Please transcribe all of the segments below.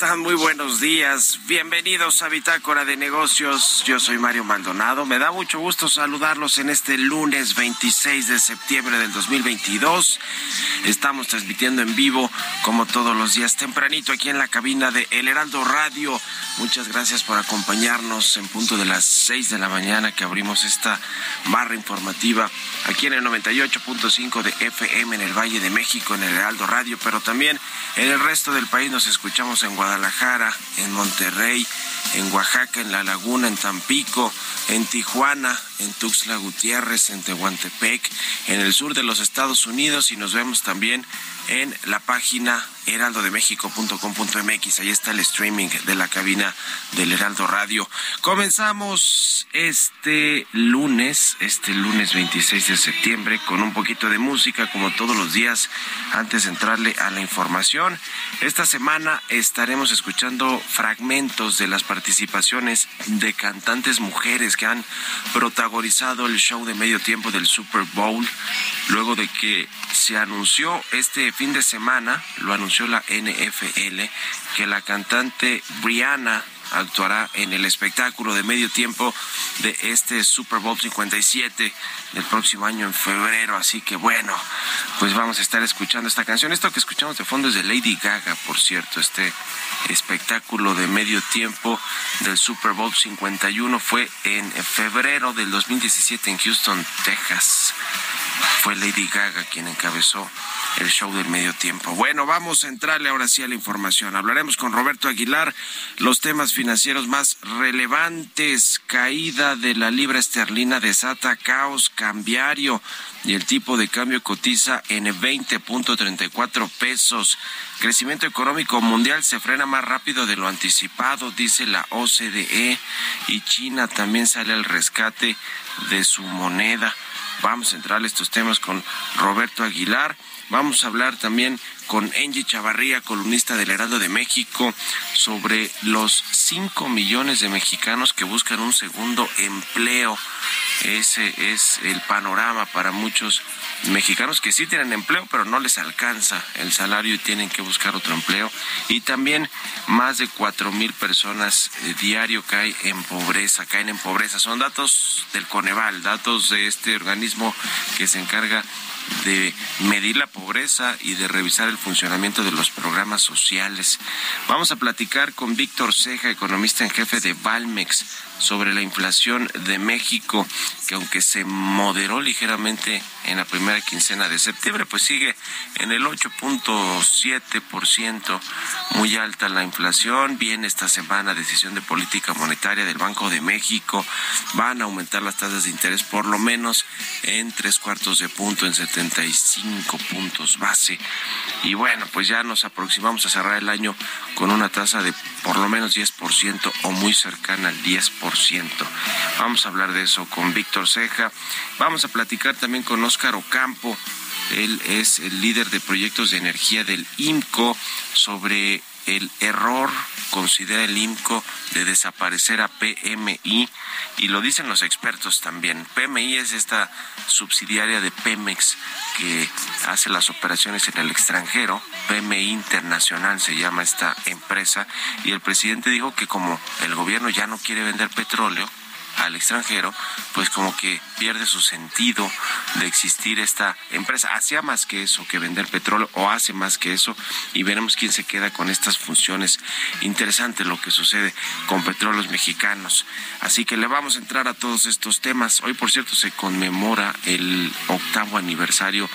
Muy buenos días. Bienvenidos a Bitácora de Negocios. Yo soy Mario Maldonado. Me da mucho gusto saludarlos en este lunes 26 de septiembre del 2022. Estamos transmitiendo en vivo, como todos los días, tempranito aquí en la cabina de El Heraldo Radio. Muchas gracias por acompañarnos en punto de las 6 de la mañana que abrimos esta barra informativa aquí en el 98.5 de FM en el Valle de México, en el Heraldo Radio, pero también en el resto del país nos escuchamos en Guadalajara, en Monterrey, en Oaxaca, en La Laguna, en Tampico, en Tijuana, en Tuxtla Gutiérrez, en Tehuantepec, en el sur de los Estados Unidos y nos vemos también en la página Nah. heraldodemexico.com.mx. Ahí está el streaming de la cabina del Heraldo Radio. Comenzamos este lunes, este lunes 26 de septiembre, con un poquito de música, como todos los días, antes de entrarle a la información. Esta semana estaremos escuchando fragmentos de las participaciones de cantantes mujeres que han protagonizado el show de medio tiempo del Super Bowl, luego de que se anunció este fin de semana, lo anunció la NFL, que la cantante Brianna actuará en el espectáculo de medio tiempo de este Super Bowl 57 del próximo año en febrero. Así que bueno, pues vamos a estar escuchando esta canción. Esto que escuchamos de fondo es de Lady Gaga, por cierto. Este espectáculo de medio tiempo del Super Bowl 51 fue en febrero del 2017 en Houston, Texas. Fue Lady Gaga quien encabezó el show del medio tiempo. Bueno, vamos a entrarle ahora sí a la información. Hablaremos con Roberto Aguilar los temas financieros más relevantes. Caída de la libra esterlina desata caos cambiario y el tipo de cambio cotiza en 20.34 pesos. Crecimiento económico mundial se frena más rápido de lo anticipado, dice la OCDE, y China también sale al rescate de su moneda. Vamos a entrar a estos temas con Roberto Aguilar. Vamos a hablar también con Angie Chavarría, columnista del Heraldo de México, sobre los 5 millones de mexicanos que buscan un segundo empleo. Ese es el panorama para muchos mexicanos que sí tienen empleo, pero no les alcanza el salario y tienen que buscar otro empleo. Y también más de 4 mil personas eh, diario caen en pobreza, caen en pobreza. Son datos del Coneval, datos de este organismo que se encarga de medir la pobreza y de revisar el funcionamiento de los programas sociales. Vamos a platicar con Víctor Ceja, economista en jefe de Valmex, sobre la inflación de México, que aunque se moderó ligeramente en la primera quincena de septiembre, pues sigue en el 8.7%, muy alta la inflación. Viene esta semana decisión de política monetaria del Banco de México. Van a aumentar las tasas de interés por lo menos en tres cuartos de punto, en 75 puntos base. Y bueno, pues ya nos aproximamos a cerrar el año con una tasa de por lo menos 10% o muy cercana al 10%. Vamos a hablar de eso con Víctor Ceja. Vamos a platicar también con Óscar Ocampo. Él es el líder de proyectos de energía del IMCO sobre el error, considera el IMCO, de desaparecer a PMI, y lo dicen los expertos también. PMI es esta subsidiaria de Pemex que hace las operaciones en el extranjero, PMI Internacional se llama esta empresa, y el presidente dijo que como el gobierno ya no quiere vender petróleo, al extranjero, pues como que pierde su sentido de existir esta empresa. Hacía más que eso, que vender petróleo, o hace más que eso, y veremos quién se queda con estas funciones. Interesante lo que sucede con petróleos mexicanos. Así que le vamos a entrar a todos estos temas. Hoy, por cierto, se conmemora el octavo aniversario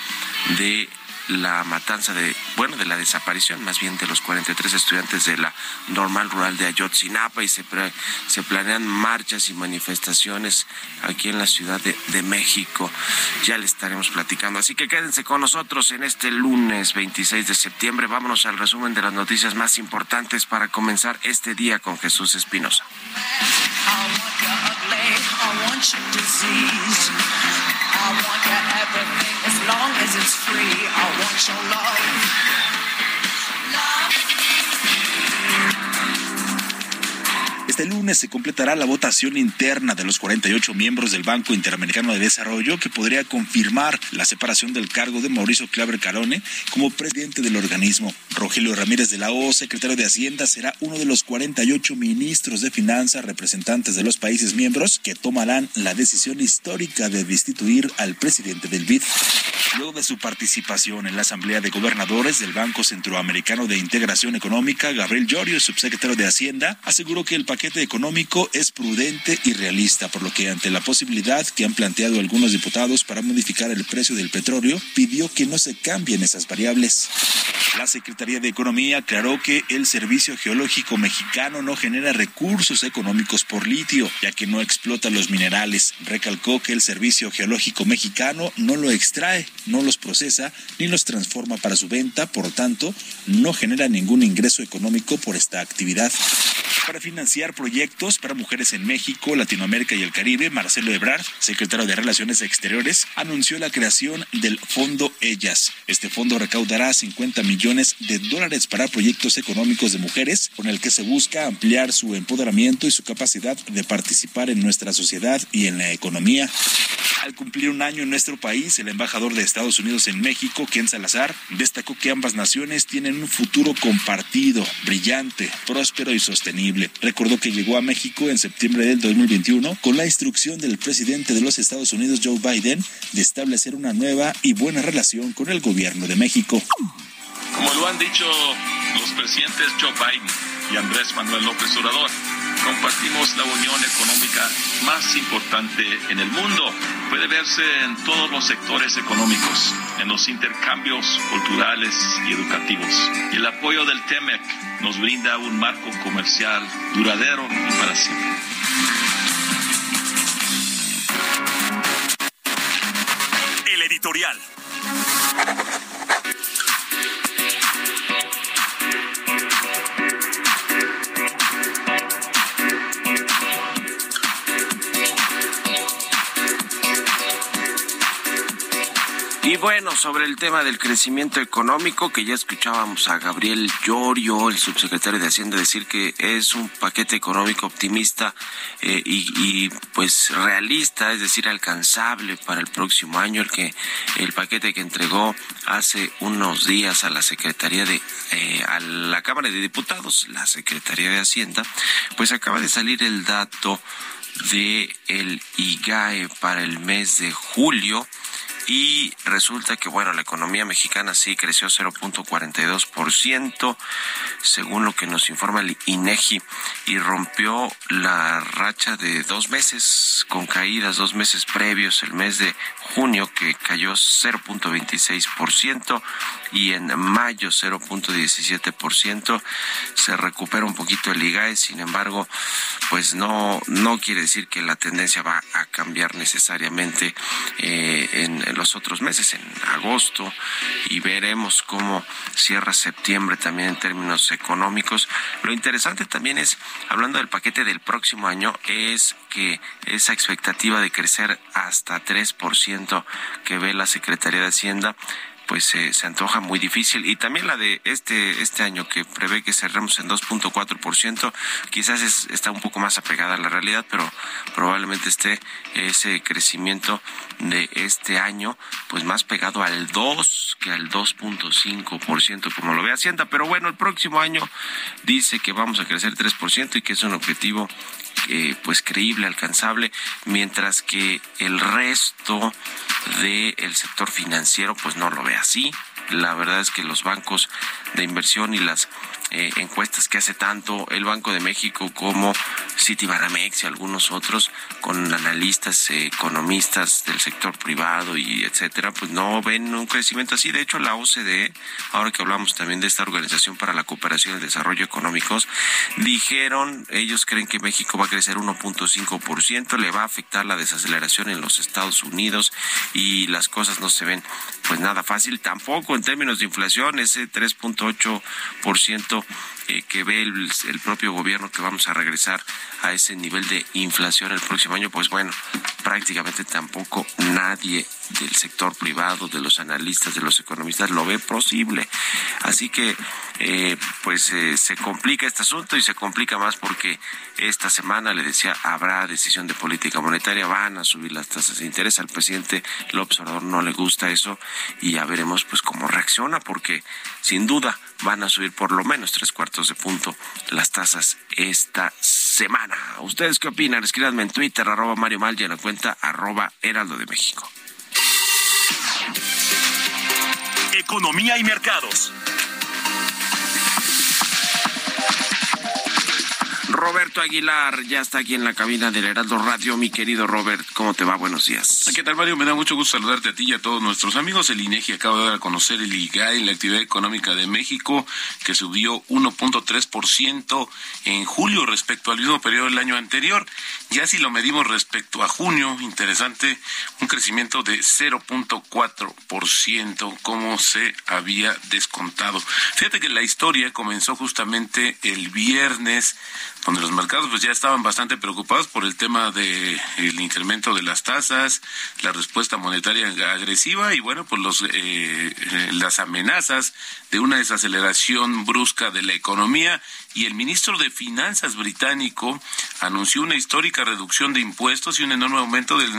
de la matanza de, bueno, de la desaparición más bien de los 43 estudiantes de la normal rural de Ayotzinapa y se, se planean marchas y manifestaciones aquí en la Ciudad de, de México. Ya le estaremos platicando. Así que quédense con nosotros en este lunes 26 de septiembre. Vámonos al resumen de las noticias más importantes para comenzar este día con Jesús Espinosa. I want your everything as long as it's free. I want your love. Este lunes se completará la votación interna de los 48 miembros del Banco Interamericano de Desarrollo que podría confirmar la separación del cargo de Mauricio Claver Carone como presidente del organismo. Rogelio Ramírez de la O, secretario de Hacienda, será uno de los 48 ministros de Finanzas representantes de los países miembros que tomarán la decisión histórica de destituir al presidente del BID. Luego de su participación en la Asamblea de Gobernadores del Banco Centroamericano de Integración Económica, Gabriel Llorio, subsecretario de Hacienda, aseguró que el paquete de económico es prudente y realista, por lo que ante la posibilidad que han planteado algunos diputados para modificar el precio del petróleo, pidió que no se cambien esas variables. La Secretaría de Economía aclaró que el Servicio Geológico Mexicano no genera recursos económicos por litio, ya que no explota los minerales. Recalcó que el Servicio Geológico Mexicano no lo extrae, no los procesa ni los transforma para su venta, por tanto, no genera ningún ingreso económico por esta actividad. Para financiar proyectos para mujeres en México, Latinoamérica y el Caribe, Marcelo Ebrard, secretario de Relaciones Exteriores, anunció la creación del Fondo Ellas. Este fondo recaudará 50 millones de dólares para proyectos económicos de mujeres, con el que se busca ampliar su empoderamiento y su capacidad de participar en nuestra sociedad y en la economía. Al cumplir un año en nuestro país, el embajador de Estados Unidos en México, Ken Salazar, destacó que ambas naciones tienen un futuro compartido, brillante, próspero y sostenible. Recordó que llegó a México en septiembre del 2021 con la instrucción del presidente de los Estados Unidos, Joe Biden, de establecer una nueva y buena relación con el gobierno de México. Como lo han dicho los presidentes Joe Biden y Andrés Manuel López Obrador, compartimos la unión económica más importante en el mundo. Puede verse en todos los sectores económicos, en los intercambios culturales y educativos. Y el apoyo del TEMEC nos brinda un marco comercial duradero y para siempre. El editorial. Bueno, sobre el tema del crecimiento económico, que ya escuchábamos a Gabriel Llorio, el subsecretario de Hacienda, decir que es un paquete económico optimista eh, y, pues realista, es decir, alcanzable para el próximo año, el que el paquete que entregó hace unos días a la Secretaría de eh, a la Cámara de Diputados, la Secretaría de Hacienda, pues acaba de salir el dato de el IGAE para el mes de julio y resulta que bueno, la economía mexicana sí creció 0.42% según lo que nos informa el INEGI y rompió la racha de dos meses con caídas dos meses previos, el mes de junio que cayó 0.26% y en mayo 0.17% se recupera un poquito el IGAE, sin embargo, pues no no quiere decir que la tendencia va a cambiar necesariamente eh, en los otros meses, en agosto, y veremos cómo cierra septiembre también en términos económicos. Lo interesante también es, hablando del paquete del próximo año, es que esa expectativa de crecer hasta 3% que ve la Secretaría de Hacienda pues se antoja muy difícil. Y también la de este este año que prevé que cerremos en 2.4% quizás está un poco más apegada a la realidad pero probablemente esté ese crecimiento de este año pues más pegado al 2 que al 2.5% como lo ve Hacienda. Pero bueno el próximo año dice que vamos a crecer 3% y que es un objetivo eh, pues creíble, alcanzable, mientras que el resto del sector financiero pues no lo ve así. La verdad es que los bancos de inversión y las eh, encuestas que hace tanto el Banco de México como Citibanamex y algunos otros con analistas, economistas del sector privado y etcétera, pues no ven un crecimiento así. De hecho, la OCDE, ahora que hablamos también de esta Organización para la Cooperación y el Desarrollo Económicos, dijeron, ellos creen que México va a crecer 1.5%, le va a afectar la desaceleración en los Estados Unidos y las cosas no se ven pues nada fácil, tampoco en términos de inflación, ese 3.8% esto eh, que ve el, propio gobierno que vamos a regresar a ese nivel de inflación el próximo año, pues bueno, prácticamente tampoco nadie del sector privado, de los analistas, de los economistas lo ve posible. Así que eh, pues eh, se complica este asunto y se complica más porque esta semana, le decía, habrá decisión de política monetaria, van a subir las tasas de interés. Al presidente López Obrador no le gusta eso y ya veremos pues cómo reacciona porque sin duda van a subir por lo menos tres cuartos de punto las tasas esta semana. ¿Ustedes qué opinan? Escríbanme en Twitter, arroba Mario Mal y en la cuenta arroba Heraldo de México. Economía y mercados. Roberto Aguilar ya está aquí en la cabina del Heraldo Radio. Mi querido Robert, ¿cómo te va? Buenos días. ¿Qué tal, Mario? Me da mucho gusto saludarte a ti y a todos nuestros amigos. El INEGI acaba de dar a conocer el IGAI, la actividad económica de México, que subió 1.3% en julio respecto al mismo periodo del año anterior. Ya si lo medimos respecto a junio, interesante, un crecimiento de 0.4%, como se había descontado. Fíjate que la historia comenzó justamente el viernes donde los mercados pues ya estaban bastante preocupados por el tema de el incremento de las tasas, la respuesta monetaria agresiva y bueno, pues los eh, las amenazas de una desaceleración brusca de la economía y el ministro de Finanzas británico anunció una histórica reducción de impuestos y un enorme aumento del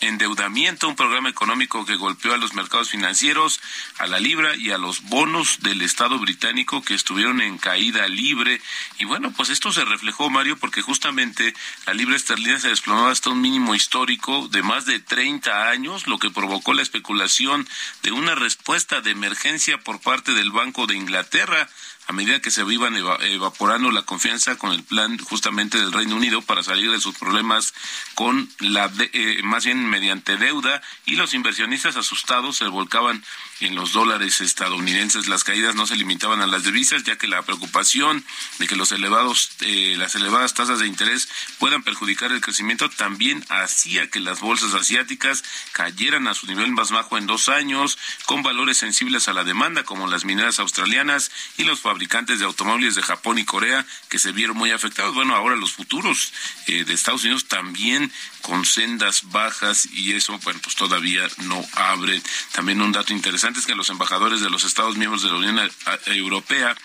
endeudamiento, un programa económico que golpeó a los mercados financieros, a la libra y a los bonos del Estado británico que estuvieron en caída libre. Y bueno, pues esto se reflejó, Mario, porque justamente la libra esterlina se desplomaba hasta un mínimo histórico de más de 30 años, lo que provocó la especulación de una respuesta de emergencia por parte del Banco de Inglaterra a medida que se iban evaporando la confianza con el plan justamente del Reino Unido para salir de sus problemas con la eh, más bien mediante deuda y los inversionistas asustados se volcaban en los dólares estadounidenses. Las caídas no se limitaban a las divisas, ya que la preocupación de que los elevados, eh, las elevadas tasas de interés puedan perjudicar el crecimiento también hacía que las bolsas asiáticas cayeran a su nivel más bajo en dos años, con valores sensibles a la demanda, como las mineras australianas y los fabricantes de automóviles de Japón y Corea, que se vieron muy afectados. Bueno, ahora los futuros eh, de Estados Unidos también con sendas bajas y eso, bueno, pues todavía no abre. También un dato interesante es que los embajadores de los Estados miembros de la Unión Europea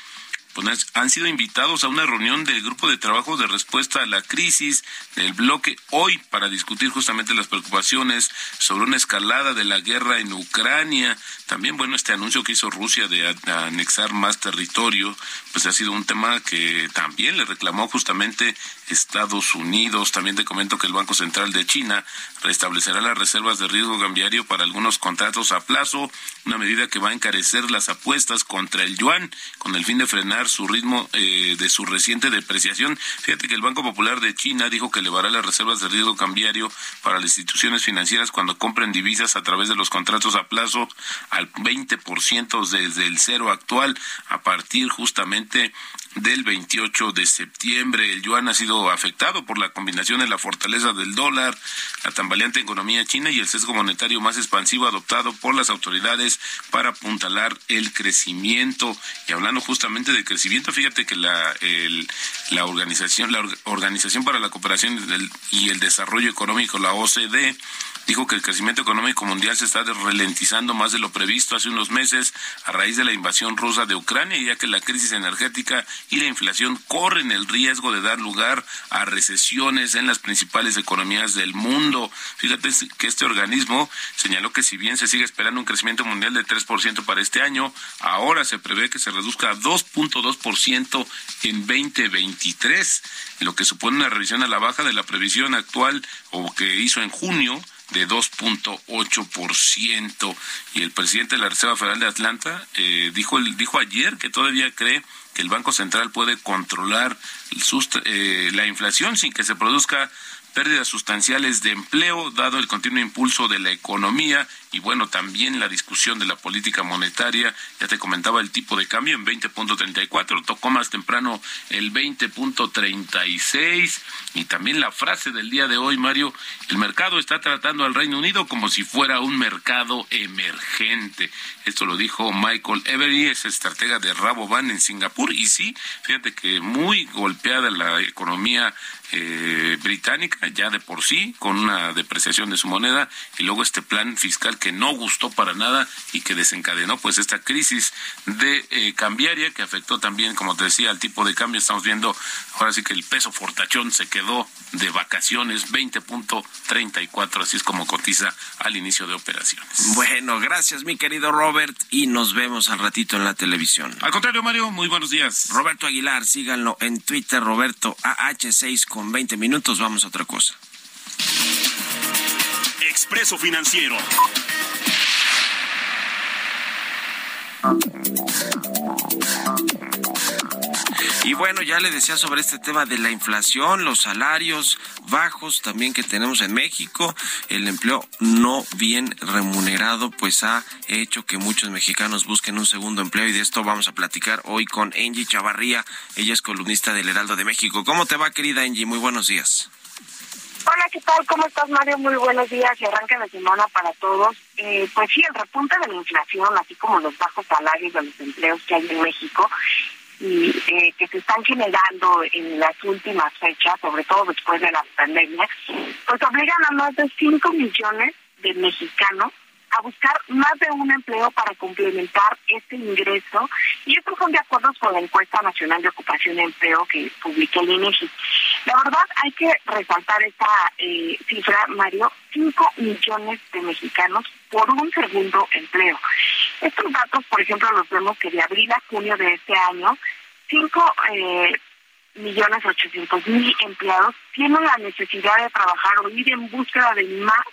pues, han sido invitados a una reunión del grupo de trabajo de respuesta a la crisis del bloque hoy para discutir justamente las preocupaciones sobre una escalada de la guerra en Ucrania. También, bueno, este anuncio que hizo Rusia de anexar más territorio, pues ha sido un tema que también le reclamó justamente Estados Unidos. También te comento que el Banco Central de China restablecerá las reservas de riesgo cambiario para algunos contratos a plazo, una medida que va a encarecer las apuestas contra el yuan con el fin de frenar su ritmo eh, de su reciente depreciación. Fíjate que el Banco Popular de China dijo que elevará las reservas de riesgo cambiario para las instituciones financieras cuando compren divisas a través de los contratos a plazo al 20% desde el cero actual a partir justamente del 28 de septiembre. El yuan ha sido afectado por la combinación de la fortaleza del dólar, la tambaleante economía china y el sesgo monetario más expansivo adoptado por las autoridades para apuntalar el crecimiento. Y hablando justamente de crecimiento, fíjate que la, la organización, la Organización para la Cooperación y el Desarrollo Económico, la OCDE, dijo que el crecimiento económico mundial se está ralentizando más de lo previsto hace unos meses a raíz de la invasión rusa de Ucrania, ya que la crisis energética y la inflación corren el riesgo de dar lugar a recesiones en las principales economías del mundo. Fíjate que este organismo señaló que si bien se sigue esperando un crecimiento mundial de 3% para este año, ahora se prevé que se reduzca a 2.2% en 2023, lo que supone una revisión a la baja de la previsión actual o que hizo en junio de 2.8%. Y el presidente de la Reserva Federal de Atlanta eh, dijo, dijo ayer que todavía cree que el Banco Central puede controlar eh, la inflación sin que se produzca pérdidas sustanciales de empleo, dado el continuo impulso de la economía y bueno, también la discusión de la política monetaria. Ya te comentaba el tipo de cambio en 20.34, tocó más temprano el 20.36 y también la frase del día de hoy, Mario, el mercado está tratando al Reino Unido como si fuera un mercado emergente. Esto lo dijo Michael Every, es estratega de Rabobank en Singapur y sí, fíjate que muy golpeada la economía eh, británica ya de por sí, con una depreciación de su moneda y luego este plan fiscal que no gustó para nada y que desencadenó pues esta crisis de eh, cambiaria que afectó también, como te decía, al tipo de cambio. Estamos viendo ahora sí que el peso fortachón se quedó de vacaciones 20.34, así es como cotiza al inicio de operaciones. Bueno, gracias mi querido Robert y nos vemos al ratito en la televisión. Al contrario, Mario, muy buenos días. Roberto Aguilar, síganlo en Twitter, Roberto AH6 con 20 minutos. Vamos a otra cosa. Expreso Financiero. Y bueno, ya le decía sobre este tema de la inflación, los salarios bajos también que tenemos en México, el empleo no bien remunerado, pues ha hecho que muchos mexicanos busquen un segundo empleo y de esto vamos a platicar hoy con Angie Chavarría. Ella es columnista del Heraldo de México. ¿Cómo te va, querida Angie? Muy buenos días. Hola, ¿qué tal? ¿Cómo estás, Mario? Muy buenos días y arranca la semana para todos. Eh, pues sí, el repunte de la inflación, así como los bajos salarios de los empleos que hay en México y eh, que se están generando en las últimas fechas, sobre todo después de la pandemia, pues obligan a más de 5 millones de mexicanos a buscar más de un empleo para complementar este ingreso y estos son de acuerdo con la encuesta nacional de ocupación y empleo que publicó el INEGI. La verdad hay que resaltar esta eh, cifra, Mario, 5 millones de mexicanos por un segundo empleo. Estos datos, por ejemplo, los vemos que de abril a junio de este año, 5 eh, millones ochocientos mil empleados tienen la necesidad de trabajar o ir en búsqueda de más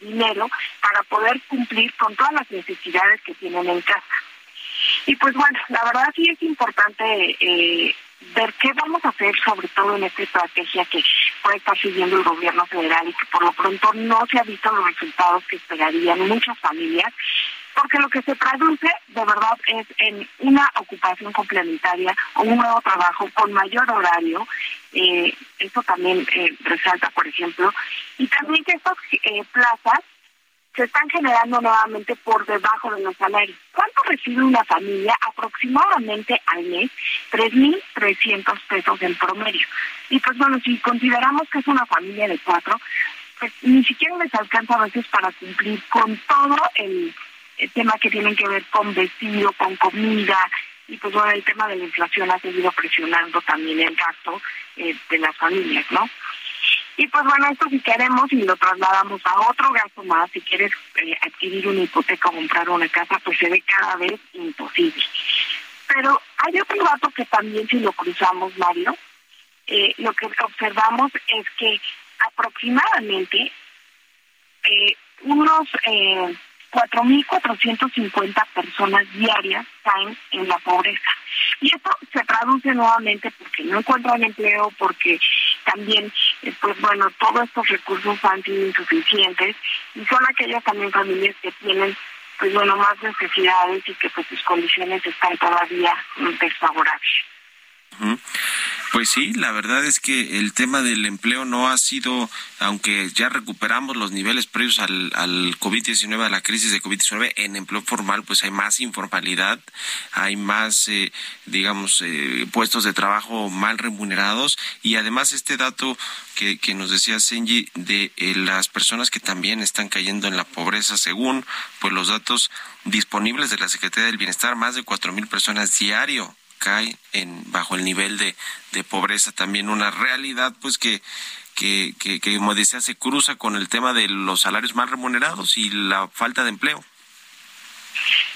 dinero para poder cumplir con todas las necesidades que tienen en casa. Y pues bueno, la verdad sí es importante eh, ver qué vamos a hacer, sobre todo en esta estrategia que puede estar siguiendo el gobierno federal y que por lo pronto no se ha visto los resultados que esperarían muchas familias, porque lo que se traduce de verdad es en una ocupación complementaria o un nuevo trabajo con mayor horario. Eh, esto también eh, resalta, por ejemplo, y también que estas eh, plazas se están generando nuevamente por debajo de los salarios. ¿Cuánto recibe una familia? Aproximadamente al mes 3.300 pesos en promedio. Y pues bueno, si consideramos que es una familia de cuatro, pues ni siquiera les alcanza a veces para cumplir con todo el, tema que tienen que ver con vestido, con comida, y pues bueno, el tema de la inflación ha seguido presionando también el gasto eh, de las familias, ¿no? Y pues bueno, esto si queremos y lo trasladamos a otro gasto más, si quieres eh, adquirir una hipoteca o comprar una casa, pues se ve cada vez imposible. Pero hay otro dato que también si lo cruzamos, Mario, eh, lo que observamos es que aproximadamente eh, unos eh, 4.450 personas diarias caen en la pobreza. Y esto se traduce nuevamente porque no encuentran empleo, porque también, pues bueno, todos estos recursos han sido insuficientes y son aquellas también familias que tienen, pues bueno, más necesidades y que pues sus condiciones están todavía desfavorables. Pues sí, la verdad es que el tema del empleo no ha sido, aunque ya recuperamos los niveles previos al, al COVID-19, a la crisis de COVID-19, en empleo formal pues hay más informalidad, hay más, eh, digamos, eh, puestos de trabajo mal remunerados. Y además este dato que, que nos decía Senji de eh, las personas que también están cayendo en la pobreza, según pues los datos disponibles de la Secretaría del Bienestar, más de cuatro mil personas diario cae en bajo el nivel de, de pobreza también una realidad pues que que, que, que, como decía, se cruza con el tema de los salarios más remunerados y la falta de empleo.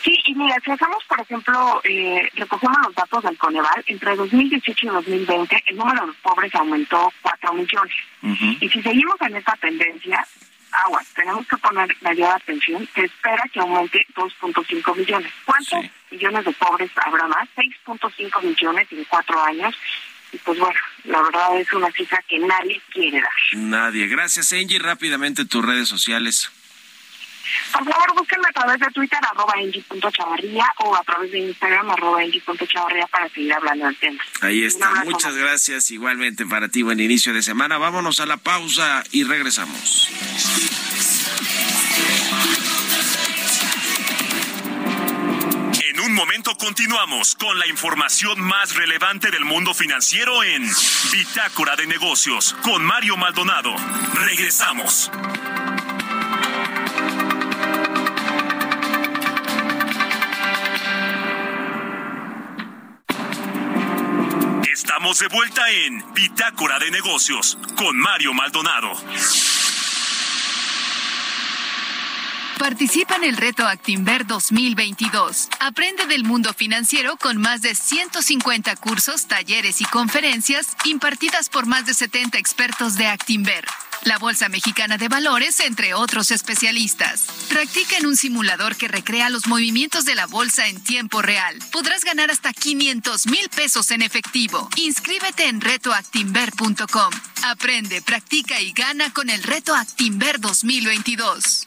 Sí, y mira, si hacemos, por ejemplo, eh, recogemos los datos del Coneval, entre 2018 y 2020 el número de pobres aumentó 4 millones. Y si seguimos en esta tendencia, agua, tenemos que poner mayor atención, se espera que aumente 2.5 millones. ¿Cuántos millones de pobres habrá más? 6.5 millones en cuatro años. Y pues bueno, la verdad es una cifra que nadie quiere dar. Nadie. Gracias, Angie. Rápidamente tus redes sociales. Por favor, búsquenme a través de Twitter, arroba Chavarría, o a través de Instagram, arroba Chavarría, para seguir hablando del tema. Ahí está. Muchas gracias. Igualmente para ti, buen inicio de semana. Vámonos a la pausa y regresamos. En un momento continuamos con la información más relevante del mundo financiero en Bitácora de Negocios con Mario Maldonado. Regresamos. Estamos de vuelta en Bitácora de Negocios con Mario Maldonado. Participa en el reto Actinver 2022. Aprende del mundo financiero con más de 150 cursos, talleres y conferencias impartidas por más de 70 expertos de Actinver. La Bolsa Mexicana de Valores, entre otros especialistas. Practica en un simulador que recrea los movimientos de la bolsa en tiempo real. Podrás ganar hasta 500 mil pesos en efectivo. Inscríbete en retoactimber.com. Aprende, practica y gana con el Reto Actimber 2022.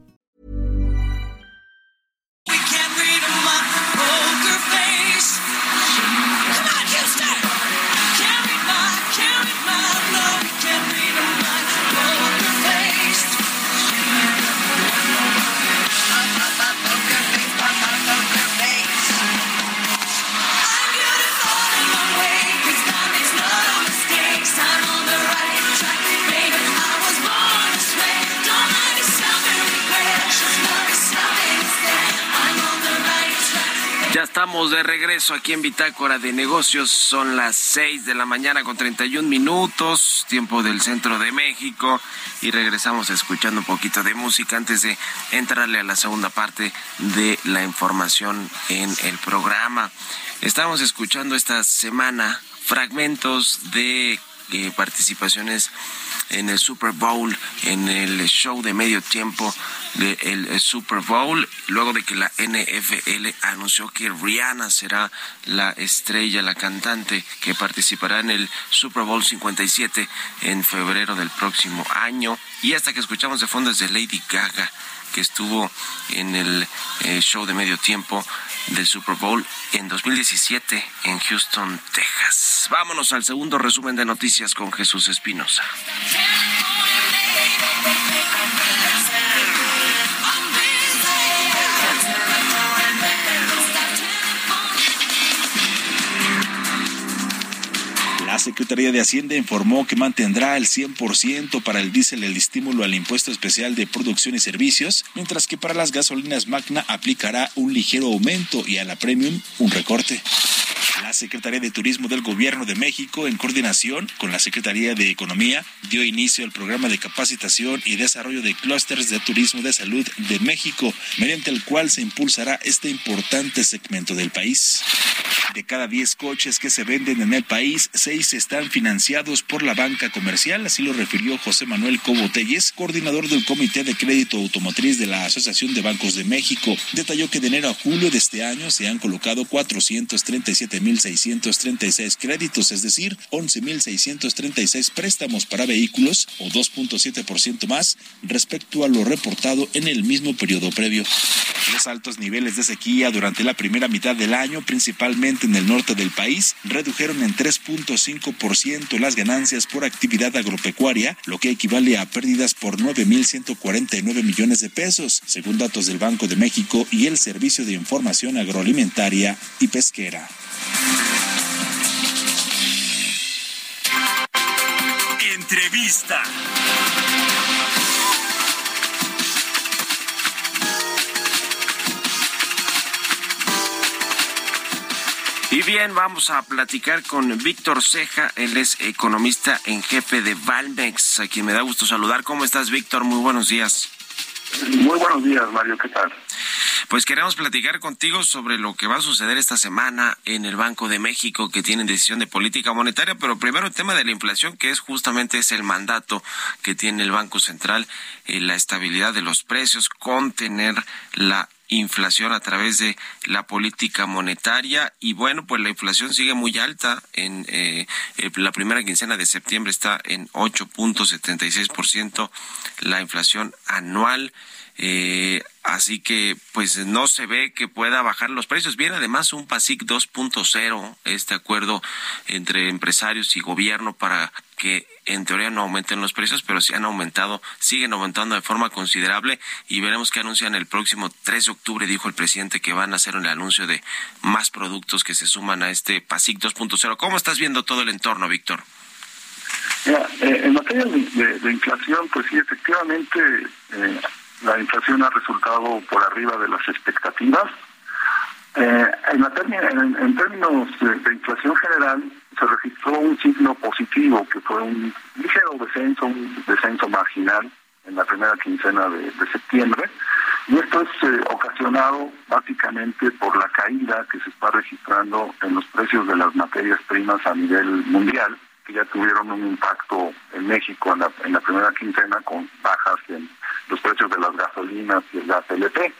De regreso aquí en Bitácora de Negocios. Son las 6 de la mañana con 31 minutos, tiempo del centro de México. Y regresamos escuchando un poquito de música antes de entrarle a la segunda parte de la información en el programa. Estamos escuchando esta semana fragmentos de eh, participaciones en el Super Bowl, en el show de medio tiempo del Super Bowl, luego de que la NFL anunció que Rihanna será la estrella, la cantante que participará en el Super Bowl 57 en febrero del próximo año. Y hasta que escuchamos de fondo es de Lady Gaga, que estuvo en el eh, show de medio tiempo del Super Bowl en 2017 en Houston, Texas. Vámonos al segundo resumen de noticias con Jesús Espinosa. Secretaría de Hacienda informó que mantendrá el 100% para el diésel el estímulo al impuesto especial de producción y servicios, mientras que para las gasolinas Magna aplicará un ligero aumento y a la Premium un recorte. La Secretaría de Turismo del Gobierno de México, en coordinación con la Secretaría de Economía, dio inicio al programa de capacitación y desarrollo de clústeres de turismo de salud de México, mediante el cual se impulsará este importante segmento del país. De cada 10 coches que se venden en el país, 6 están financiados por la banca comercial, así lo refirió José Manuel Cobo Telles, coordinador del Comité de Crédito Automotriz de la Asociación de Bancos de México. Detalló que de enero a julio de este año se han colocado 437.636 créditos, es decir, 11.636 préstamos para vehículos o 2.7% más respecto a lo reportado en el mismo periodo previo. Los altos niveles de sequía durante la primera mitad del año, principalmente en el norte del país, redujeron en 3.5% las ganancias por actividad agropecuaria, lo que equivale a pérdidas por 9.149 millones de pesos, según datos del Banco de México y el Servicio de Información Agroalimentaria y Pesquera. Entrevista. Y bien, vamos a platicar con Víctor Ceja, él es economista en jefe de Valmex, a quien me da gusto saludar. ¿Cómo estás, Víctor? Muy buenos días. Muy buenos días, Mario, ¿qué tal? Pues queremos platicar contigo sobre lo que va a suceder esta semana en el Banco de México, que tienen decisión de política monetaria, pero primero el tema de la inflación, que es justamente es el mandato que tiene el Banco Central, eh, la estabilidad de los precios, contener la inflación a través de la política monetaria. Y bueno pues la inflación sigue muy alta en eh, la primera quincena de septiembre está en 8.76% la inflación anual Eh, así que pues no se ve que pueda bajar los precios. Viene además un PASIC 2.0, este acuerdo entre empresarios y gobierno para que en teoría no aumenten los precios, pero sí han aumentado, siguen aumentando de forma considerable y veremos qué anuncian el próximo 3 de octubre, dijo el presidente que van a hacer el anuncio de más productos que se suman a este PASIC 2.0. ¿Cómo estás viendo todo el entorno, Víctor? Eh, en materia de, inflación, pues sí, efectivamente eh, la inflación ha resultado por arriba de las expectativas. Eh, en, en, términos de, inflación general, se registró un signo positivo, que fue un ligero descenso, un descenso marginal en la primera quincena de, septiembre. Y esto es ocasionado básicamente por la caída que se está registrando en los precios de las materias primas a nivel mundial que ya tuvieron un impacto en México en la, en la primera quincena con bajas en los precios de las gasolinas y el gas LP.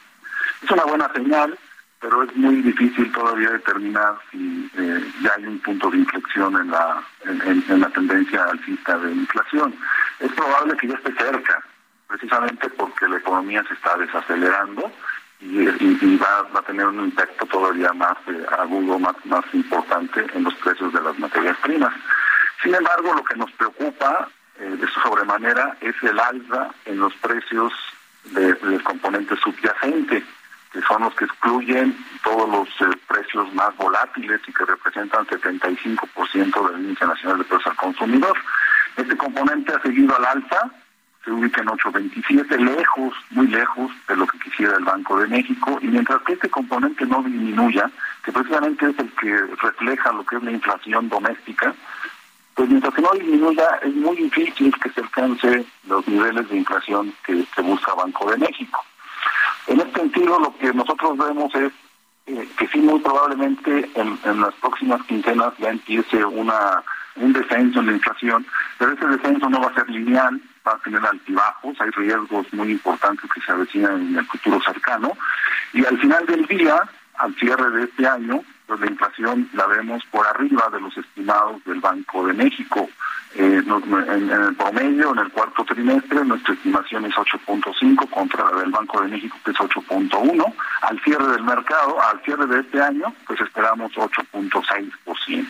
Es una buena señal, pero es muy difícil todavía determinar si eh, ya hay un punto de inflexión en la, en, la tendencia alcista de inflación. Es probable que ya esté cerca, precisamente porque la economía se está desacelerando y, va, a tener un impacto todavía más eh, agudo, más, más importante en los precios de las materias primas. Sin embargo, lo que nos preocupa eh, de sobremanera es el alza en los precios del componente subyacente, que son los que excluyen todos los eh, precios más volátiles y que representan 75% del índice nacional de precios al consumidor. Este componente ha seguido al alza, se ubica en 8.27, lejos, muy lejos de lo que quisiera el Banco de México, y mientras que este componente no disminuya, que precisamente es el que refleja lo que es la inflación doméstica, pues mientras que no disminuya, es muy difícil que se alcance los niveles de inflación que, busca Banco de México. En este sentido, lo que nosotros vemos es eh, que sí, muy probablemente en, las próximas quincenas ya empiece una un descenso en la inflación, pero ese descenso no va a ser lineal, va a tener altibajos, hay riesgos muy importantes que se avecinan en el futuro cercano, y al final del día, al cierre de este año, la inflación la vemos por arriba de los estimados del Banco de México. Eh, en, el promedio, en el cuarto trimestre, nuestra estimación es 8.5 contra la del Banco de México, que es 8.1. Al cierre del mercado, al cierre de este año, pues esperamos 8.6%.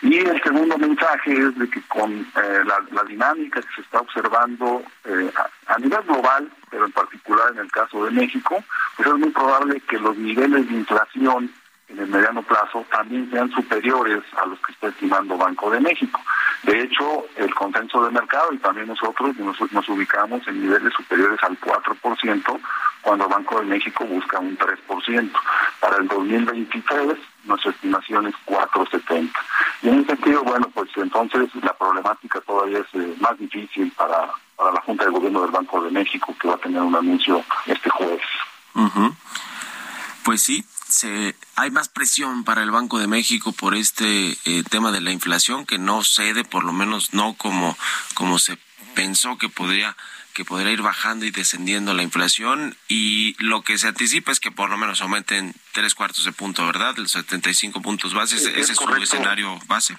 Y el segundo mensaje es de que con eh, la, dinámica que se está observando eh, a, nivel global, pero en particular en el caso de México, pues es muy probable que los niveles de inflación en el mediano plazo también sean superiores a los que está estimando Banco de México. De hecho, el consenso de mercado y también nosotros nos, ubicamos en niveles superiores al 4% cuando Banco de México busca un 3%. Para el 2023 nuestra estimación es 4.70. Y en ese sentido, bueno, pues entonces la problemática todavía es eh, más difícil para, para la Junta de Gobierno del Banco de México que va a tener un anuncio este jueves. Pues sí, se, hay más presión para el Banco de México por este eh, tema de la inflación que no cede, por lo menos no como, como se pensó que podría que podría ir bajando y descendiendo la inflación y lo que se anticipa es que por lo menos aumenten tres cuartos de punto, ¿verdad? Los 75 puntos base, ese es su escenario base.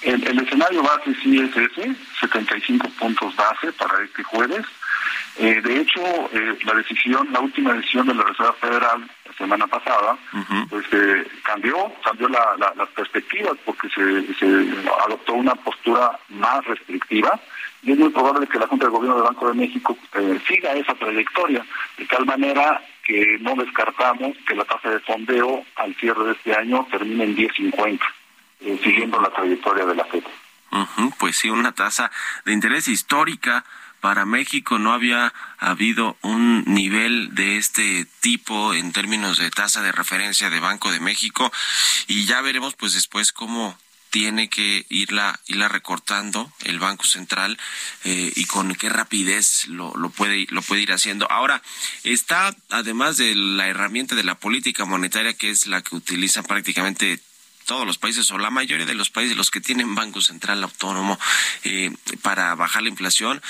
El, el, escenario base sí es ese, 75 puntos base para este jueves. Eh, de hecho, eh, la decisión, la última decisión de la Reserva Federal semana pasada, pues eh, cambió, cambió las perspectivas porque se, adoptó una postura más restrictiva y es muy probable que la Junta de Gobierno del Banco de México siga esa trayectoria, de tal manera que no descartamos que la tasa de fondeo al cierre de este año termine en 10.50, siguiendo la trayectoria de la FED. pues sí, una tasa de interés histórica para México no había habido un nivel de este tipo en términos de tasa de referencia de Banco de México y ya veremos pues después cómo tiene que irla, irla recortando el Banco Central eh, y con qué rapidez lo, lo, puede, lo puede ir haciendo. Ahora, está además de la herramienta de la política monetaria, que es la que utilizan prácticamente todos los países o la mayoría de los países los que tienen banco central autónomo eh, para bajar la inflación.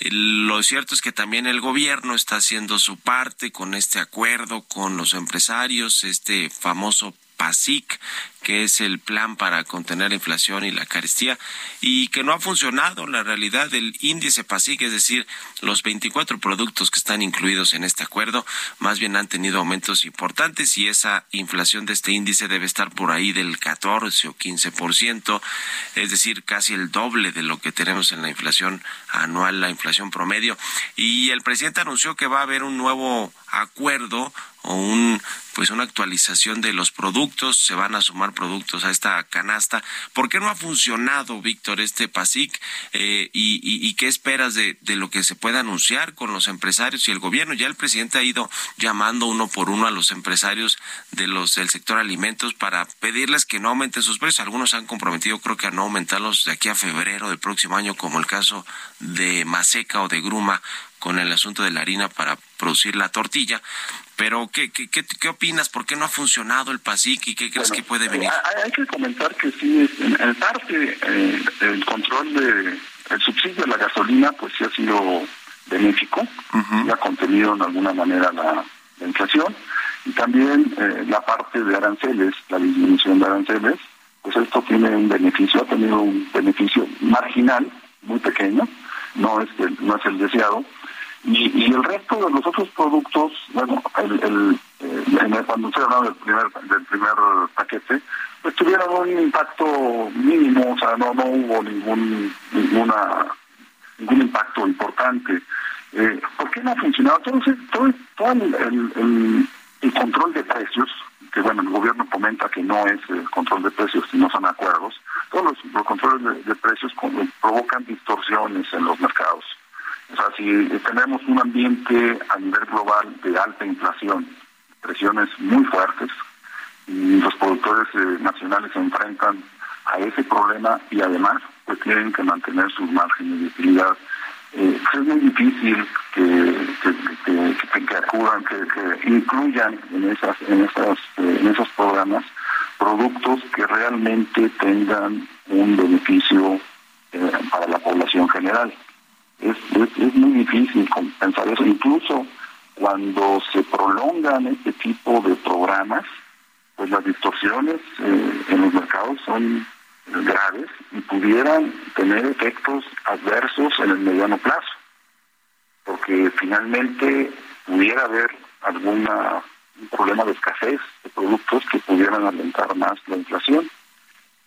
lo cierto es que también el gobierno está haciendo su parte con este acuerdo con los empresarios, este famoso PASIC, que es el plan para contener la inflación y la carestía, y que no ha funcionado. La realidad del índice PASIC, es decir, los 24 productos que están incluidos en este acuerdo, más bien han tenido aumentos importantes y esa inflación de este índice debe estar por ahí del 14 o 15%, es decir, casi el doble de lo que tenemos en la inflación anual, la inflación promedio. Y el presidente anunció que va a haber un nuevo acuerdo o un pues una actualización de los productos, se van a sumar productos a esta canasta. ¿Por qué no ha funcionado, Víctor, este PASIC? Eh, y, qué esperas de, de, lo que se pueda anunciar con los empresarios y el gobierno? Ya el presidente ha ido llamando uno por uno a los empresarios de los del sector alimentos para pedirles que no aumenten sus precios. Algunos han comprometido, creo que a no aumentarlos de aquí a febrero del próximo año, como el caso de Maseca o de Gruma con el asunto de la harina para producir la tortilla. Pero, ¿qué, qué, qué, opinas? ¿Por qué no ha funcionado el PASIC y qué crees que puede venir? Eh, hay que comentar que sí, en, parte, eh, el control de el subsidio de la gasolina, pues sí ha sido benéfico, y ha contenido en alguna manera la, inflación, y también eh, la parte de aranceles, la disminución de aranceles, pues esto tiene un beneficio, ha tenido un beneficio marginal, muy pequeño, no es no es el deseado, y, el resto de los otros productos, bueno, el, el, eh, cuando se hablaba del primer, del primer paquete, pues tuvieron un impacto mínimo, o sea, no, no hubo ningún, ninguna, ningún impacto importante. Eh, ¿Por qué no ha funcionado? Entonces, todo, todo el, el, control de precios, que bueno, el gobierno comenta que no es el control de precios, sino son acuerdos, todos los, controles de precios provocan distorsiones en los mercados. O sea, si tenemos un ambiente a nivel global de alta inflación, presiones muy fuertes, y los productores eh, nacionales se enfrentan a ese problema y además pues tienen que mantener sus márgenes de utilidad. Eh, es muy difícil que, que, que, acudan, que, incluyan en esas, en esas, eh, en esos programas productos que realmente tengan un beneficio para la población general es, es, muy difícil pensar eso. Incluso cuando se prolongan este tipo de programas, pues las distorsiones eh, en los mercados son graves y pudieran tener efectos adversos en el mediano plazo, porque finalmente pudiera haber alguna un problema de escasez de productos que pudieran alentar más la inflación.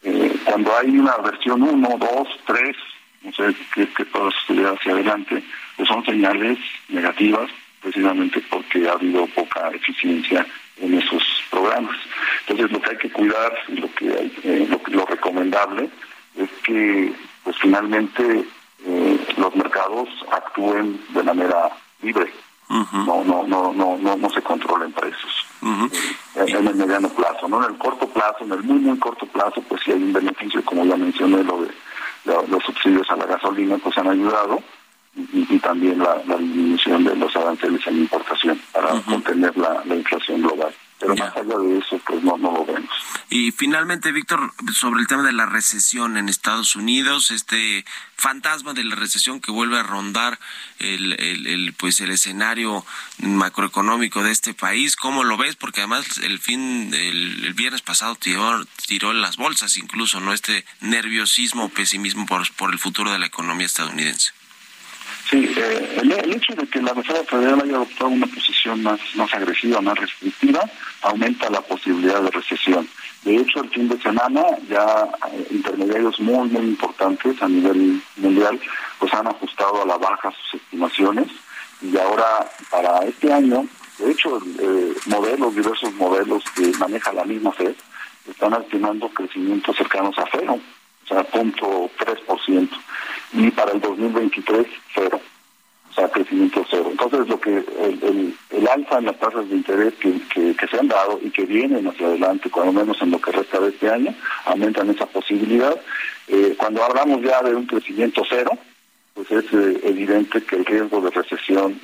Eh, cuando hay una versión 1, 2, 3 no sé, que, que todo estuviera hacia adelante, pues son señales negativas precisamente porque ha habido poca eficiencia en esos programas. Entonces lo que hay que cuidar y lo que hay, eh, lo, recomendable es que pues finalmente eh, los mercados actúen de manera libre. No, no, no, no, no, no se controlen precios. en, el mediano plazo, ¿no? En el corto plazo, en el muy, muy corto plazo, pues sí hay un beneficio, como ya mencioné, lo de los subsidios a la gasolina pues han ayudado y, también la, disminución de los aranceles en importación para contener la, inflación global. Pero más allá de eso, pues no, no lo vemos. Y finalmente, Víctor, sobre el tema de la recesión en Estados Unidos, este fantasma de la recesión que vuelve a rondar el, el, pues el escenario macroeconómico de este país, ¿cómo lo ves? Porque además el fin, el, el viernes pasado tiró, tiró las bolsas incluso, ¿no? Este nerviosismo, pesimismo por, por el futuro de la economía estadounidense. Sí, eh, el, hecho de que la Reserva Federal haya adoptado una posición más, más agresiva, más restrictiva, aumenta la posibilidad de recesión. De hecho, el fin de semana ya eh, intermediarios muy, muy importantes a nivel mundial pues han ajustado a la baja sus estimaciones y ahora para este año, de hecho, eh, modelos, diversos modelos que maneja la misma FED, están estimando crecimientos cercanos a cero, o sea, punto tres por ciento y para el 2023 cero, o sea, crecimiento cero. Entonces, lo que el, el, alza en las tasas de interés que, que, se han dado y que vienen hacia adelante, cuando menos en lo que resta de este año, aumentan esa posibilidad. Eh, cuando hablamos ya de un crecimiento cero, pues es eh, evidente que el riesgo de recesión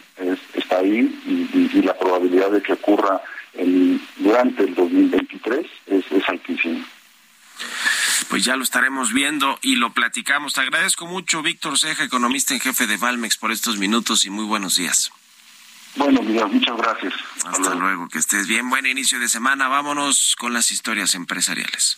está ahí y, la probabilidad de que ocurra en, durante el 2023 es, es altísima pues ya lo estaremos viendo y lo platicamos. Te agradezco mucho, Víctor Ceja, economista en jefe de Valmex, por estos minutos y muy buenos días. Buenos días, muchas gracias. Hasta luego, que estés bien. Buen inicio de semana. Vámonos con las historias empresariales.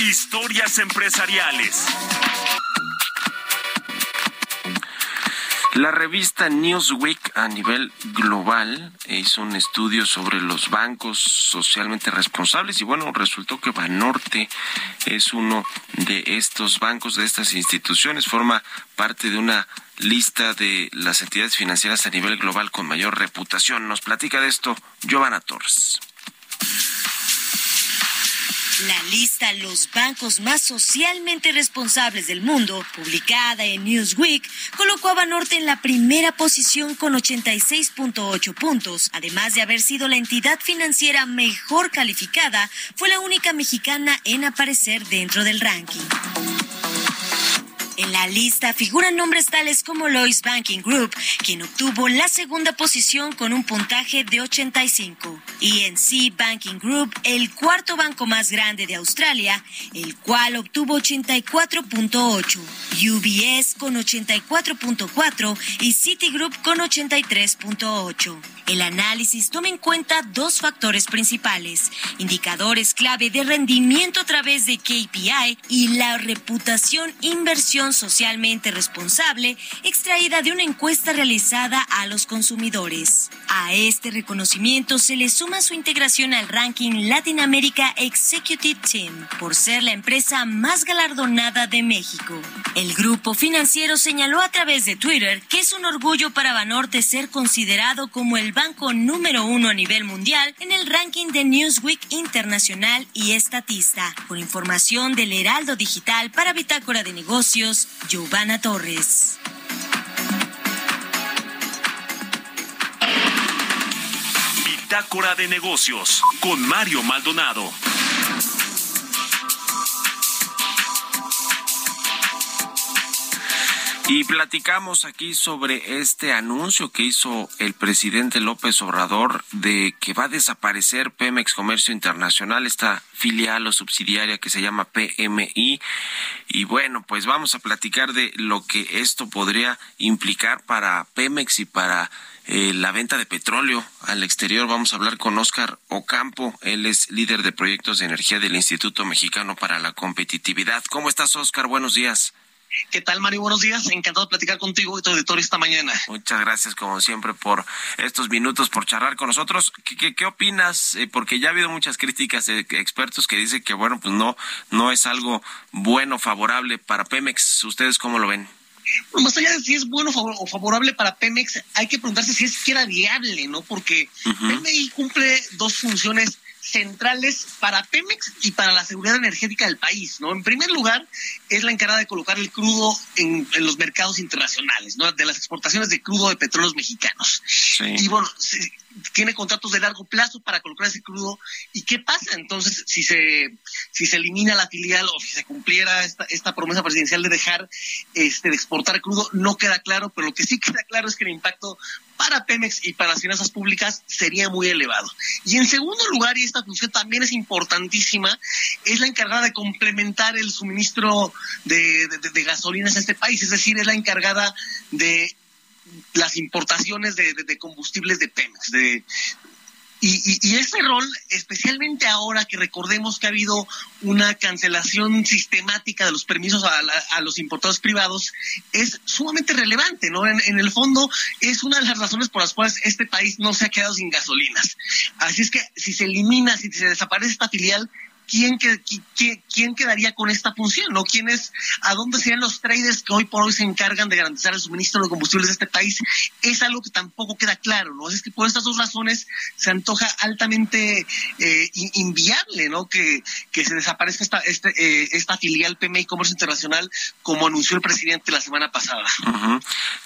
Historias empresariales. La revista Newsweek a nivel global hizo un estudio sobre los bancos socialmente responsables y bueno, resultó que Banorte es uno de estos bancos, de estas instituciones, forma parte de una lista de las entidades financieras a nivel global con mayor reputación. Nos platica de esto Giovanna Torres. La lista Los bancos más socialmente responsables del mundo, publicada en Newsweek, colocó a Banorte en la primera posición con 86.8 puntos. Además de haber sido la entidad financiera mejor calificada, fue la única mexicana en aparecer dentro del ranking. En la lista figuran nombres tales como Lois Banking Group, quien obtuvo la segunda posición con un puntaje de 85. ENC Banking Group, el cuarto banco más grande de Australia, el cual obtuvo 84.8. UBS con 84.4 y Citigroup con 83.8. El análisis toma en cuenta dos factores principales, indicadores clave de rendimiento a través de KPI y la reputación inversión socialmente responsable extraída de una encuesta realizada a los consumidores. A este reconocimiento se le suma su integración al ranking Latin America Executive Team por ser la empresa más galardonada de México. El grupo financiero señaló a través de Twitter que es un orgullo para Banorte ser considerado como el banco número uno a nivel mundial en el ranking de Newsweek Internacional y Estatista. Con información del Heraldo Digital para Bitácora de Negocios, Giovanna Torres. Bitácora de negocios con Mario Maldonado. Y platicamos aquí sobre este anuncio que hizo el presidente López Obrador de que va a desaparecer Pemex Comercio Internacional, esta filial o subsidiaria que se llama PMI. Y bueno, pues vamos a platicar de lo que esto podría implicar para Pemex y para eh, la venta de petróleo al exterior. Vamos a hablar con Oscar Ocampo. Él es líder de proyectos de energía del Instituto Mexicano para la Competitividad. ¿Cómo estás, Oscar? Buenos días. ¿Qué tal, Mario? Buenos días. Encantado de platicar contigo y tu auditorio esta mañana. Muchas gracias, como siempre, por estos minutos, por charlar con nosotros. ¿Qué, qué, opinas? Eh, porque ya ha habido muchas críticas de expertos que dicen que, bueno, pues no, no es algo bueno, favorable para Pemex. ¿Ustedes cómo lo ven? más allá de si es bueno o favorable para Pemex, hay que preguntarse si es siquiera viable, ¿no? Porque PMI cumple dos funciones centrales para Pemex y para la seguridad energética del país, ¿no? En primer lugar, es la encargada de colocar el crudo en, los mercados internacionales, ¿no? De las exportaciones de crudo de petróleos mexicanos. Y bueno, tiene contratos de largo plazo para colocar ese crudo. ¿Y qué pasa entonces si se, si se elimina la filial o si se cumpliera esta, esta promesa presidencial de dejar este, de exportar crudo? No queda claro, pero lo que sí queda claro es que el impacto para Pemex y para las finanzas públicas sería muy elevado. Y en segundo lugar, y esta función también es importantísima, es la encargada de complementar el suministro de, de gasolinas en este país, es decir, es la encargada de las importaciones de, combustibles de Pemex. De, y, y, ese rol, especialmente ahora que recordemos que ha habido una cancelación sistemática de los permisos a, los importadores privados, es sumamente relevante, ¿no? En, en, el fondo, es una de las razones por las cuales este país no se ha quedado sin gasolinas. Así es que si se elimina, si se desaparece esta filial, quién, quién, quedaría con esta función, ¿no? ¿Quién es, a dónde serían los traders que hoy por hoy se encargan de garantizar el suministro de combustibles de este país? Es algo que tampoco queda claro, ¿no? Es que por estas dos razones se antoja altamente eh, inviable, ¿no? Que, que se desaparezca esta, este, eh, esta filial PMI Comercio Internacional como anunció el presidente la semana pasada.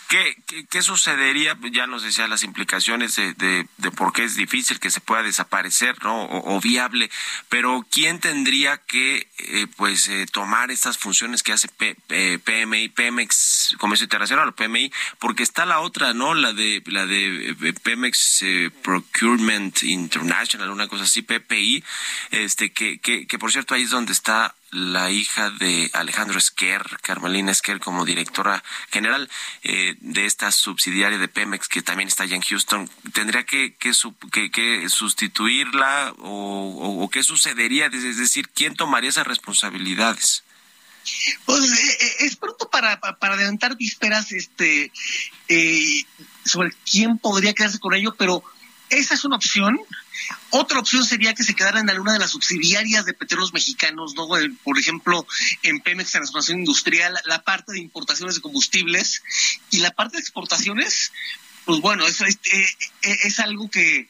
¿Qué, qué, sucedería? Ya nos decía las implicaciones de, de, por qué es difícil que se pueda desaparecer, ¿no? O, viable. Pero ¿quién tendría que, eh, pues, eh, tomar estas funciones que hace PMI, Pemex, Comercio Internacional PMI? Porque está la otra, ¿no? La de la de eh, Pemex Procurement International, una cosa así, PPI, este, que, que por cierto ahí es donde está la hija de Alejandro Esquer, Carmelina Esquer, como directora general eh, de esta subsidiaria de Pemex, que también está allá en Houston, ¿tendría que, que, que, sustituirla o, qué sucedería? Es decir, ¿quién tomaría esas responsabilidades? Pues eh, eh, es pronto para, para, adelantar vísperas este, sobre quién podría quedarse con ello, pero esa es una opción otra opción sería que se quedaran en alguna de las subsidiarias de petróleos mexicanos, ¿no? Por ejemplo, en Pemex Transformación Industrial, la parte de importaciones de combustibles y la parte de exportaciones, pues bueno, es, eh, eh, algo que,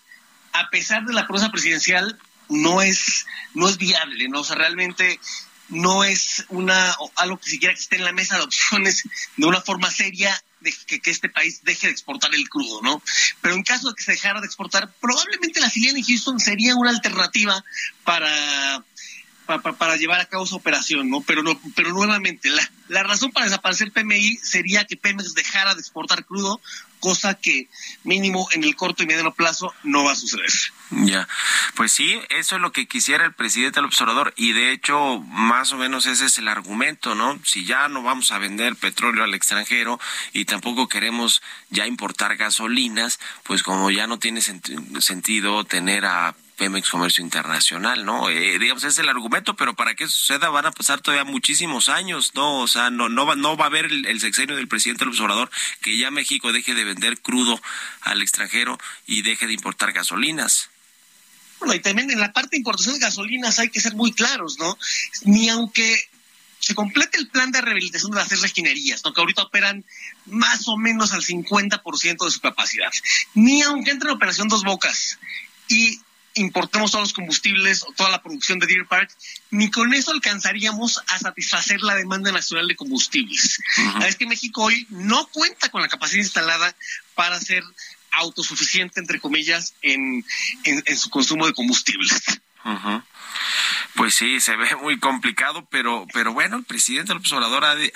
a pesar de la prosa presidencial, no es, no es viable, ¿no? O sea, realmente no es una algo que siquiera esté en la mesa de opciones de una forma seria de que, este país deje de exportar el crudo, ¿no? Pero en caso de que se dejara de exportar, probablemente la filial en Houston sería una alternativa para para, llevar a cabo su operación, ¿no? Pero no, pero nuevamente, la, la razón para desaparecer PMI sería que Pemex dejara de exportar crudo, cosa que mínimo en el corto y mediano plazo no va a suceder. Ya, pues sí, eso es lo que quisiera el presidente del observador y de hecho más o menos ese es el argumento, ¿no? Si ya no vamos a vender petróleo al extranjero y tampoco queremos ya importar gasolinas, pues como ya no tiene sentido tener a Pemex Comercio Internacional, ¿no? Eh, digamos, es el argumento, pero para que suceda van a pasar todavía muchísimos años, ¿no? O sea, no, no, va, no va a haber el, sexenio del presidente López Obrador que ya México deje de vender crudo al extranjero y deje de importar gasolinas. Bueno, y también en la parte de importación de gasolinas hay que ser muy claros, ¿no? Ni aunque se complete el plan de rehabilitación de las tres refinerías, ¿no? que ahorita operan más o menos al 50% de su capacidad, ni aunque entre en operación dos bocas y importemos todos los combustibles o toda la producción de Deer Park, ni con eso alcanzaríamos a satisfacer la demanda nacional de combustibles. Es que México hoy no cuenta con la capacidad instalada para ser autosuficiente, entre comillas, en, en, su consumo de combustibles. Pues sí, se ve muy complicado, pero, pero bueno, el presidente López Obrador ha de,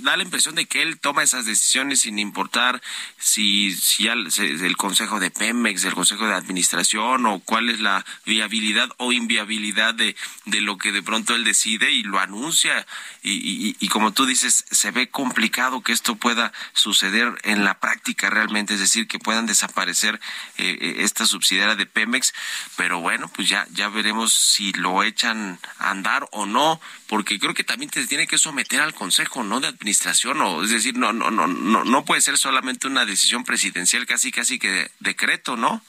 da la impresión de que él toma esas decisiones sin importar si, si el Consejo de Pemex, el Consejo de Administración o cuál es la viabilidad o inviabilidad de, de lo que de pronto él decide y lo anuncia. Y, y, como tú dices, se ve complicado que esto pueda suceder en la práctica realmente, es decir, que puedan desaparecer eh, eh, esta subsidiaria de Pemex, pero bueno, pues ya, ya veremos si lo echan andar o no, porque creo que también te tiene que someter al Consejo, ¿no? De Administración, o es decir, no, no, no, no, no puede ser solamente una decisión presidencial, casi, casi que decreto, ¿no?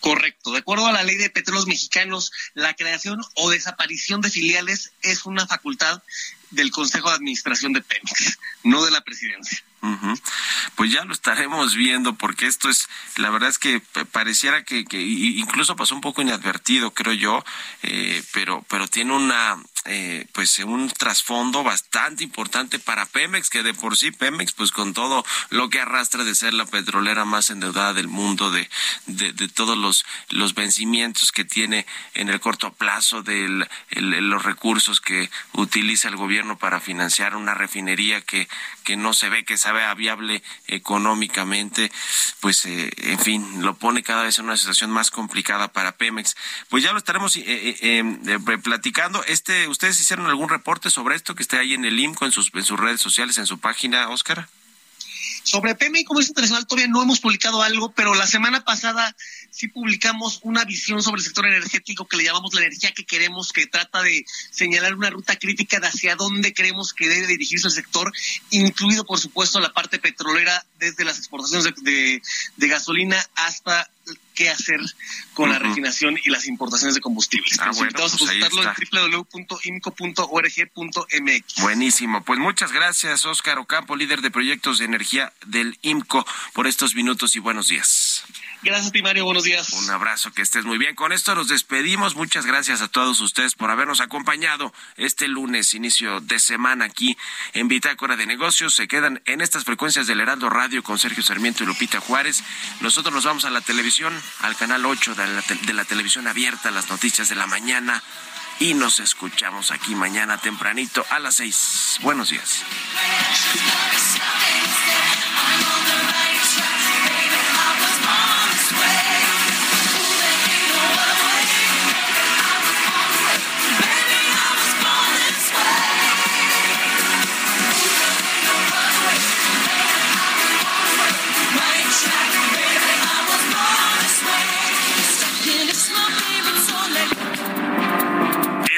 Correcto. De acuerdo a la ley de petróleos mexicanos, la creación o desaparición de filiales es una facultad del Consejo de Administración de Pemex, no de la presidencia. Pues ya lo estaremos viendo porque esto es, la verdad es que pareciera que, incluso pasó un poco inadvertido, creo yo, eh, pero, pero tiene una, eh, pues un trasfondo bastante importante para Pemex, que de por sí Pemex, pues con todo lo que arrastra de ser la petrolera más endeudada del mundo, de, de, todos los, los vencimientos que tiene en el corto plazo, de los recursos que utiliza el gobierno para financiar una refinería que, que no se ve que sabe viable económicamente, pues eh, en fin, lo pone cada vez en una situación más complicada para Pemex. Pues ya lo estaremos eh, platicando. Este ¿Ustedes hicieron algún reporte sobre esto que esté ahí en el IMCO, en sus, en sus redes sociales, en su página, Óscar? Sobre PMI Comercio Internacional todavía no hemos publicado algo, pero la semana pasada sí publicamos una visión sobre el sector energético que le llamamos la energía que queremos, que trata de señalar una ruta crítica de hacia dónde creemos que debe dirigirse el sector, incluido por supuesto la parte petrolera, desde las exportaciones de gasolina hasta qué hacer con la refinación y las importaciones de combustibles. Ah, bueno, invitamos pues a consultarlo está. en www.imco.org.mx. Buenísimo. Pues muchas gracias, Óscar Ocampo, líder de proyectos de energía del IMCO, por estos minutos y buenos días. Gracias, ti, Mario. Buenos días. Un abrazo, que estés muy bien. Con esto nos despedimos. Muchas gracias a todos ustedes por habernos acompañado este lunes, inicio de semana aquí en Bitácora de Negocios. Se quedan en estas frecuencias del Heraldo Radio con Sergio Sarmiento y Lupita Juárez. Nosotros nos vamos a la televisión, al canal 8 de la, te- de la televisión abierta, las noticias de la mañana. Y nos escuchamos aquí mañana tempranito a las 6. Buenos días.